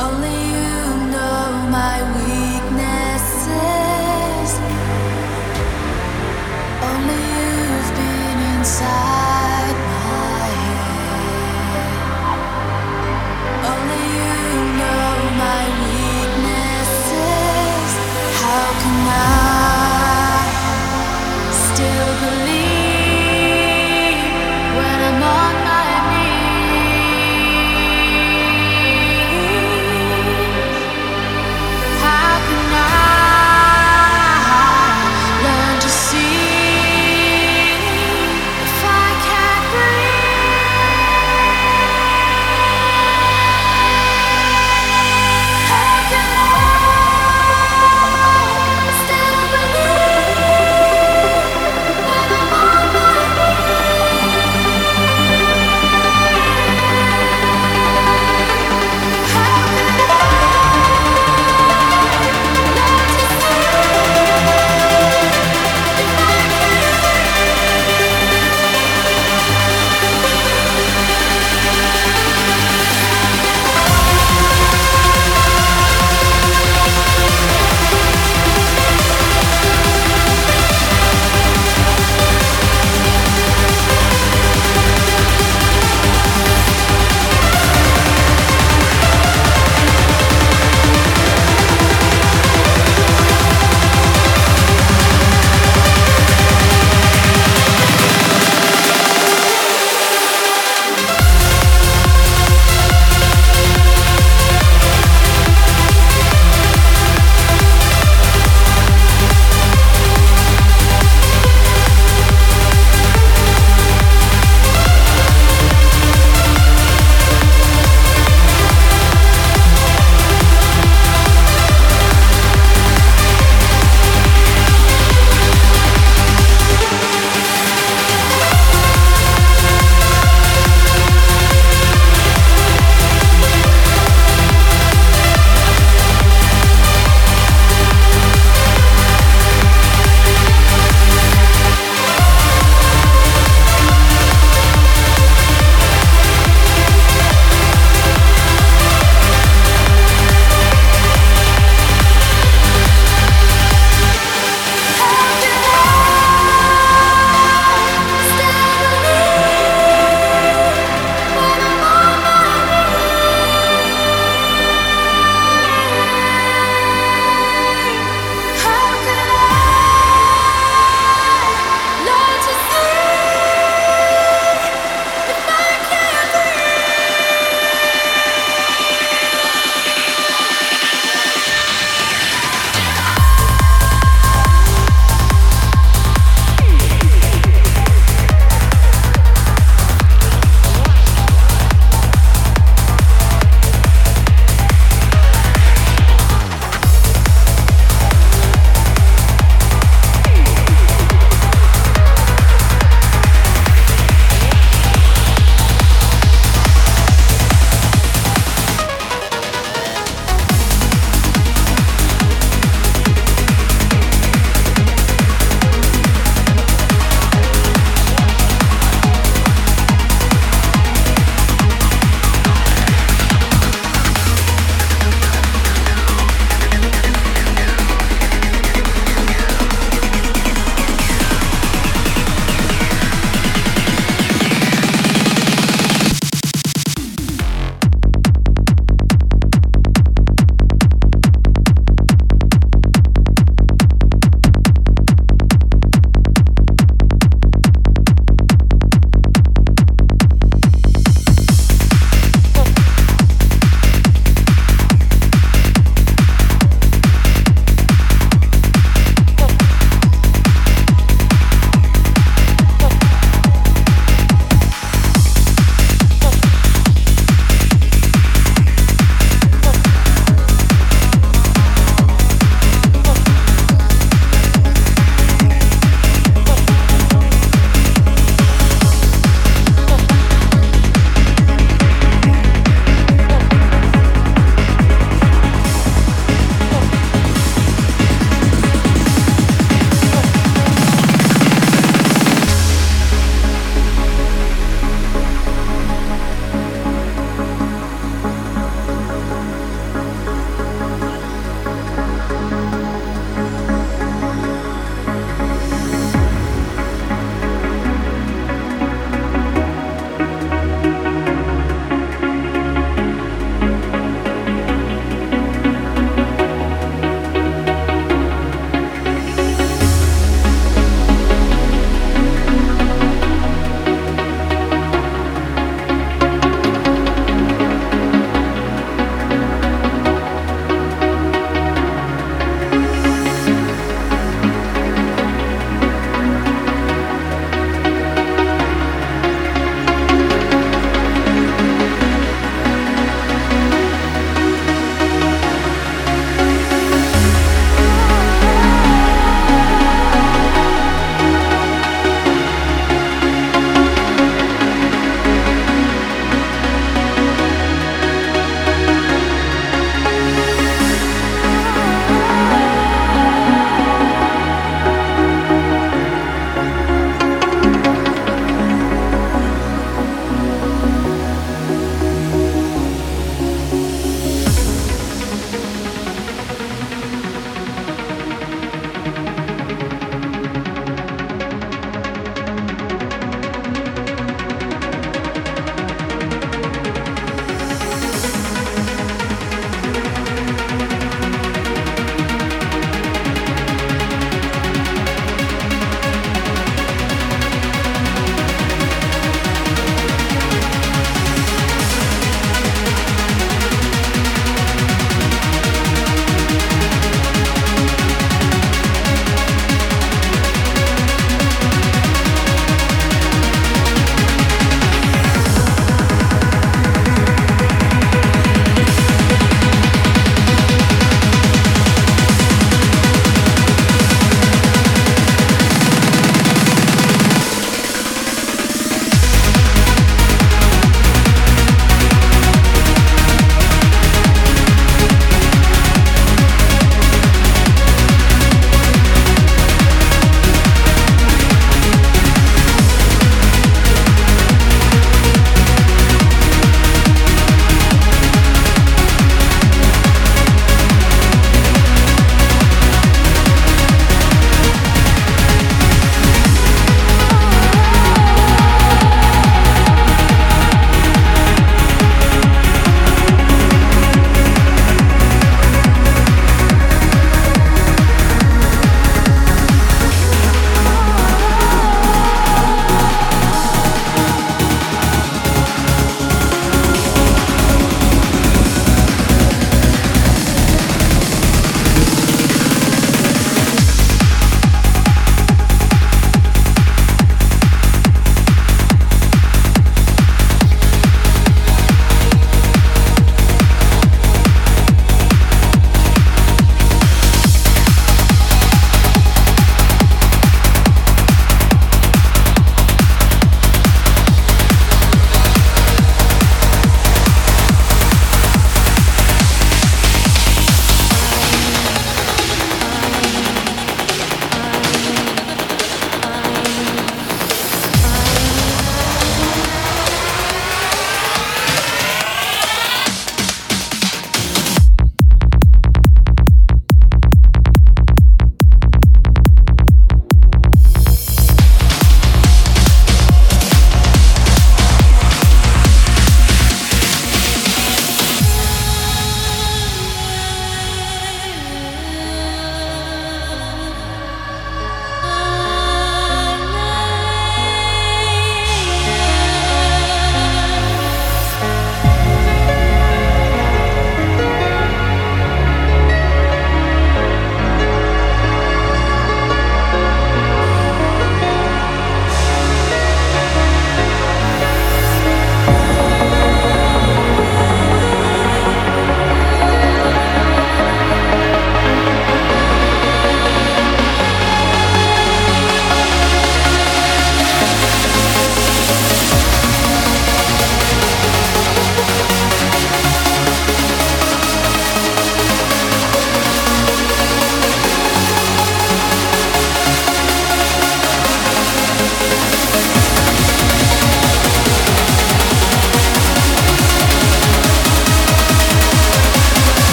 Only